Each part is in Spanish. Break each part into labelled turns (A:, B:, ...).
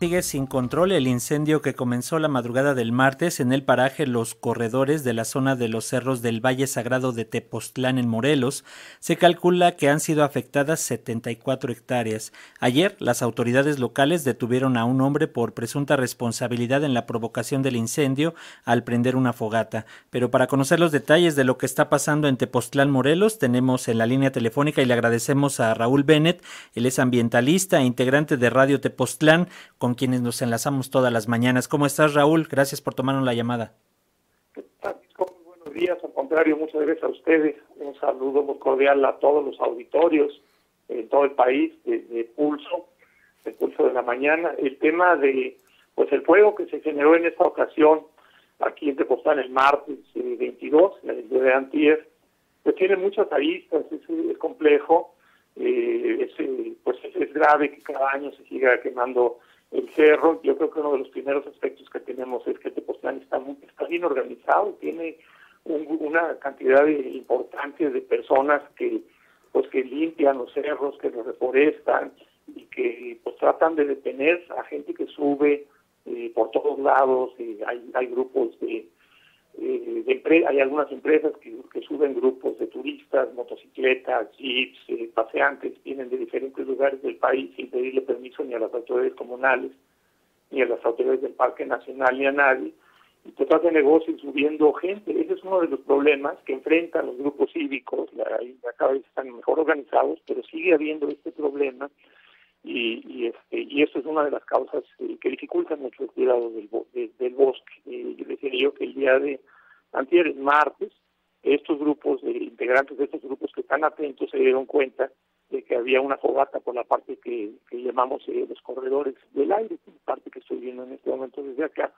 A: Sigue sin control el incendio que comenzó la madrugada del martes en el paraje Los Corredores de la zona de los cerros del Valle Sagrado de Tepoztlán en Morelos. Se calcula que han sido afectadas 74 hectáreas. Ayer, las autoridades locales detuvieron a un hombre por presunta responsabilidad en la provocación del incendio al prender una fogata. Pero para conocer los detalles de lo que está pasando en Tepoztlán, Morelos, tenemos en la línea telefónica y le agradecemos a Raúl Bennett. Él es ambientalista e integrante de Radio Tepoztlán. Con con quienes nos enlazamos todas las mañanas. ¿Cómo estás, Raúl? Gracias por tomarnos la llamada.
B: Buenos días, al contrario, muchas gracias a ustedes. Un saludo muy cordial a todos los auditorios en todo el país de, Pulso, de Pulso de la Mañana. El tema de, pues el fuego que se generó en esta ocasión aquí en Tepoztlán el martes 22, eh, el día de Antier, pues tiene muchas aristas, es, complejo, eh, es, eh, pues es grave que cada año se siga quemando el cerro, yo creo que uno de los primeros aspectos que tenemos es que Tepoztlán está, muy, está bien organizado, tiene una cantidad importante de personas que pues que limpian los cerros, que los reforestan y que pues tratan de detener a gente que sube eh, por todos lados, y hay, hay grupos de eh, hay algunas empresas que, suben grupos de turistas, motocicletas, jeeps, eh, paseantes, vienen de diferentes lugares del país sin pedirle permiso ni a las autoridades comunales, ni a las autoridades del Parque Nacional, ni a nadie, y se trata de negocios subiendo gente. Ese es uno de los problemas que enfrentan los grupos cívicos, la, cada vez están mejor organizados, pero sigue habiendo este problema y, y, este, y eso es una de las causas eh, que dificultan mucho el cuidado del, del bosque. Eh, yo decía yo que el día de antier, martes, estos grupos de integrantes de estos grupos que están atentos se dieron cuenta de que había una fogata por la parte que, llamamos eh, los corredores del aire, parte que estoy viendo en este momento desde acá,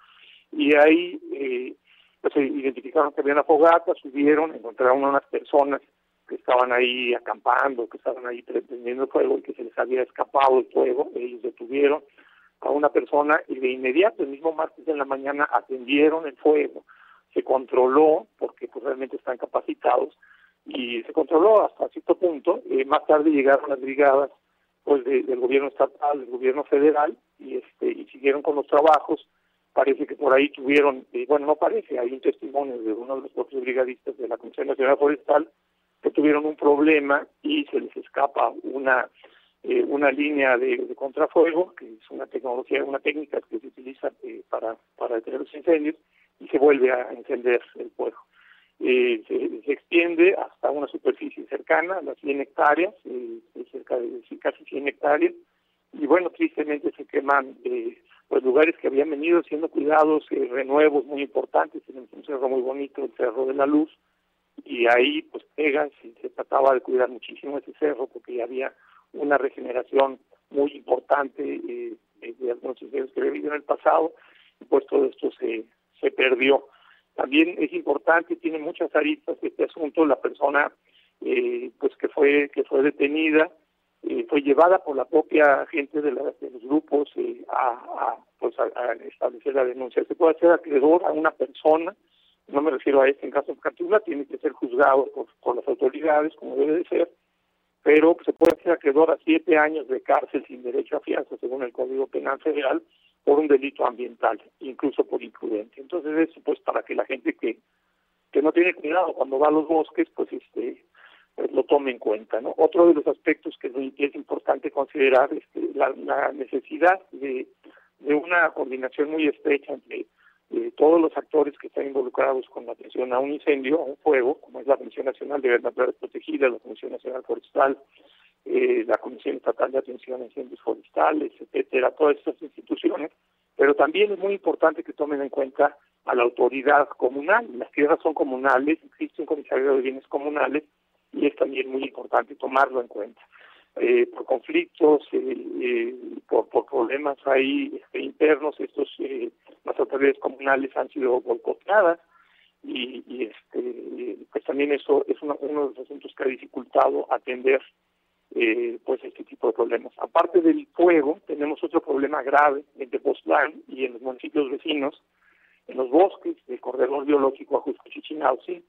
B: y ahí eh, pues identificaron que había una fogata, subieron, encontraron unas personas que estaban ahí acampando, que estaban ahí prendiendo fuego y que se les había escapado el fuego, ellos detuvieron a una persona y de inmediato, el mismo martes en la mañana, atendieron el fuego, se controló, porque pues realmente están capacitados, y se controló hasta cierto punto, eh, más tarde llegaron las brigadas pues del gobierno estatal, del gobierno federal, y este y siguieron con los trabajos, parece que por ahí tuvieron, eh, bueno, no parece, hay un testimonio de uno de los propios brigadistas de la Comisión Nacional Forestal, que tuvieron un problema y se les escapa una eh, una línea de, contrafuego, que es una tecnología, una técnica que se utiliza eh, para, para detener los incendios, y se vuelve a encender el fuego. Eh, se, extiende hasta una superficie cercana, las 100 hectáreas, cerca de casi 100 hectáreas, y bueno, tristemente se queman pues lugares que habían venido siendo cuidados, renuevos muy importantes, tenemos un cerro muy bonito, el Cerro de la Luz, y ahí pues pegan, se trataba de cuidar muchísimo ese cerro porque había una regeneración muy importante eh, de algunos que había habido en el pasado y pues todo esto se, se perdió. También es importante, tiene muchas aristas este asunto, la persona eh, pues que fue que fue detenida eh, fue llevada por la propia gente de, los grupos eh, a, pues a, establecer la denuncia. Se puede hacer acreedor a una persona no me refiero a este en caso particular, tiene que ser juzgado por, las autoridades, como debe de ser, pero se puede hacer acreedor a siete años de cárcel sin derecho a fianza, según el Código Penal Federal, por un delito ambiental, incluso por imprudencia. Entonces, eso pues para que la gente que, que no tiene cuidado cuando va a los bosques, pues este pues, lo tome en cuenta. ¿no? Otro de los aspectos que es importante considerar es la, la necesidad de, de una coordinación muy estrecha entre todos los actores que están involucrados con la atención a un incendio, a un fuego, como es la Comisión Nacional de Naturales Protegidas, la Comisión Nacional Forestal, eh, la Comisión Estatal de Atención a Incendios Forestales, etcétera, todas estas instituciones, pero también es muy importante que tomen en cuenta a la autoridad comunal. Las tierras son comunales, existe un comisario de bienes comunales y es también muy importante tomarlo en cuenta. Eh, por conflictos, eh, eh, por, problemas ahí este, internos, estos las autoridades comunales han sido boicoteadas y, este pues también eso es uno, de los asuntos que ha dificultado atender pues este tipo de problemas. Aparte del fuego, tenemos otro problema grave en Tepoztlán y en los municipios vecinos, en los bosques del corredor biológico Ajusco Chichinauzi,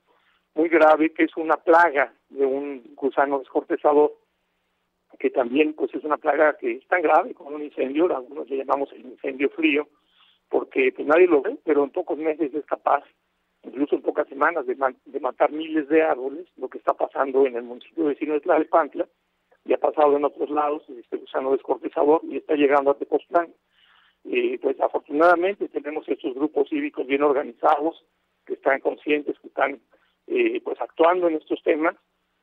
B: muy grave, que es una plaga de un gusano descortezador que también pues es una plaga que es tan grave como un incendio, algunos le llamamos el incendio frío, porque pues nadie lo ve, pero en pocos meses es capaz, incluso en pocas semanas, de, matar miles de árboles, lo que está pasando en el municipio vecino de Tlalpantla, y ha pasado en otros lados, este gusano descortezador, y está llegando a Tepoztlán. Eh, pues afortunadamente tenemos estos grupos cívicos bien organizados, que están conscientes, que están eh, pues actuando en estos temas,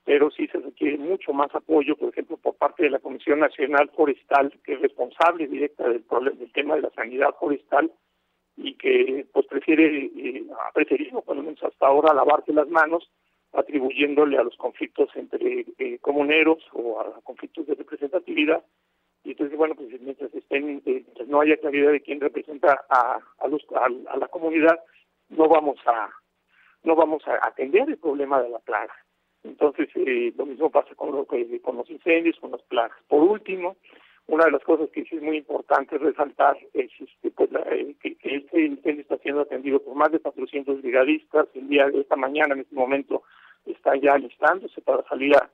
B: pero sí se requiere mucho más apoyo, por ejemplo, por parte de la Comisión Nacional Forestal, que es responsable directa del, problema, del tema de la sanidad forestal y que pues prefiere, eh, ha preferido, por lo menos hasta ahora, lavarse las manos atribuyéndole a los conflictos entre eh, comuneros o a conflictos de representatividad. Y entonces, bueno, pues mientras, estén, eh, no haya claridad de quién representa a, a, los, a, la comunidad, no vamos a no vamos a atender el problema de la plaga. Entonces, eh, lo mismo pasa con, lo, con los incendios, con las plagas. Por último, una de las cosas que sí es muy importante resaltar es este, pues, eh, que, este incendio está siendo atendido por más de 400 brigadistas. El día de esta mañana, en este momento, está ya alistándose para salir a,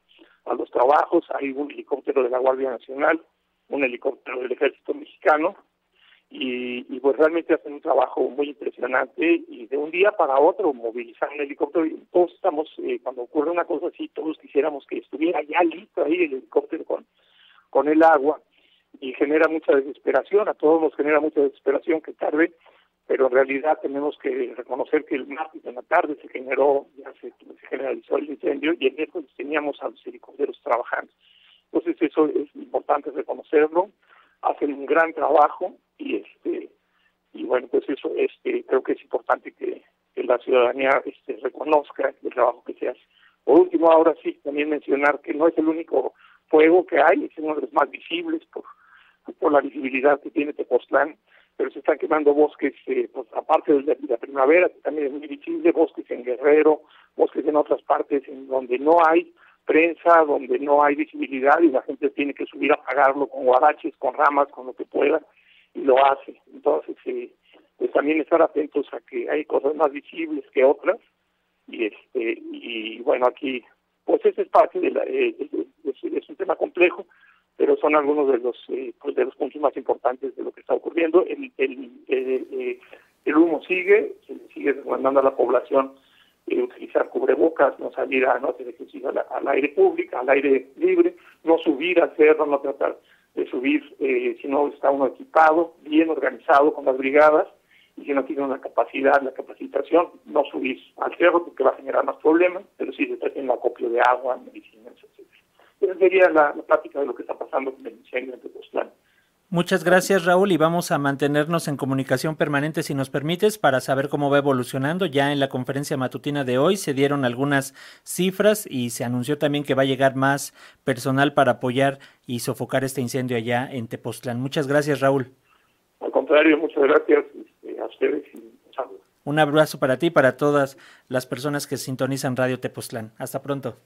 B: los trabajos. Hay un helicóptero de la Guardia Nacional, un helicóptero del Ejército Mexicano, y, y, pues realmente hacen un trabajo muy impresionante y de un día para otro movilizar un helicóptero. Todos estamos, eh, cuando ocurre una cosa así, todos quisiéramos que estuviera ya listo ahí el helicóptero con, con el agua y genera mucha desesperación, a todos nos genera mucha desesperación que tarde, pero en realidad tenemos que reconocer que el martes de la tarde se generó, ya se, generalizó el incendio y el miércoles teníamos a los helicópteros trabajando. Entonces eso es importante reconocerlo, hacen un gran trabajo y este y bueno pues eso este creo que es importante que, la ciudadanía este reconozca el trabajo que se hace. Por último, ahora sí, también mencionar que no es el único fuego que hay, es uno de los más visibles por por la visibilidad que tiene Tepoztlán, pero se están quemando bosques, eh, pues, aparte de la, primavera, que también es muy visible, bosques en Guerrero, bosques en otras partes en donde no hay prensa, donde no hay visibilidad y la gente tiene que subir a pagarlo con guaraches, con ramas, con lo que pueda, y lo hace. Entonces, eh, pues también estar atentos a que hay cosas más visibles que otras, y este y bueno, aquí, pues ese es parte de la, eh, es un tema complejo, pero son algunos de los eh, pues de los puntos más importantes de lo que está ocurriendo. El, el, eh, el humo sigue, sigue recomendando a la población eh, utilizar cubrebocas, no salir a no hacer ejercicio al, aire público, al aire libre, no subir al cerro, no tratar de subir si no está uno equipado, bien organizado con las brigadas y si no tiene una capacidad, la capacitación, no subir al cerro porque va a generar más problemas, pero sí se está haciendo acopio de agua, medicinas, etc. Esa sería la, práctica de lo que está pasando con el incendio en Tepoztlán.
A: Muchas gracias Raúl y vamos a mantenernos en comunicación permanente si nos permites para saber cómo va evolucionando. Ya en la conferencia matutina de hoy se dieron algunas cifras y se anunció también que va a llegar más personal para apoyar y sofocar este incendio allá en Tepoztlán. Muchas gracias Raúl.
B: Al contrario, muchas gracias este, a ustedes y
A: un abrazo para ti y para todas las personas que sintonizan Radio Tepoztlán. Hasta pronto.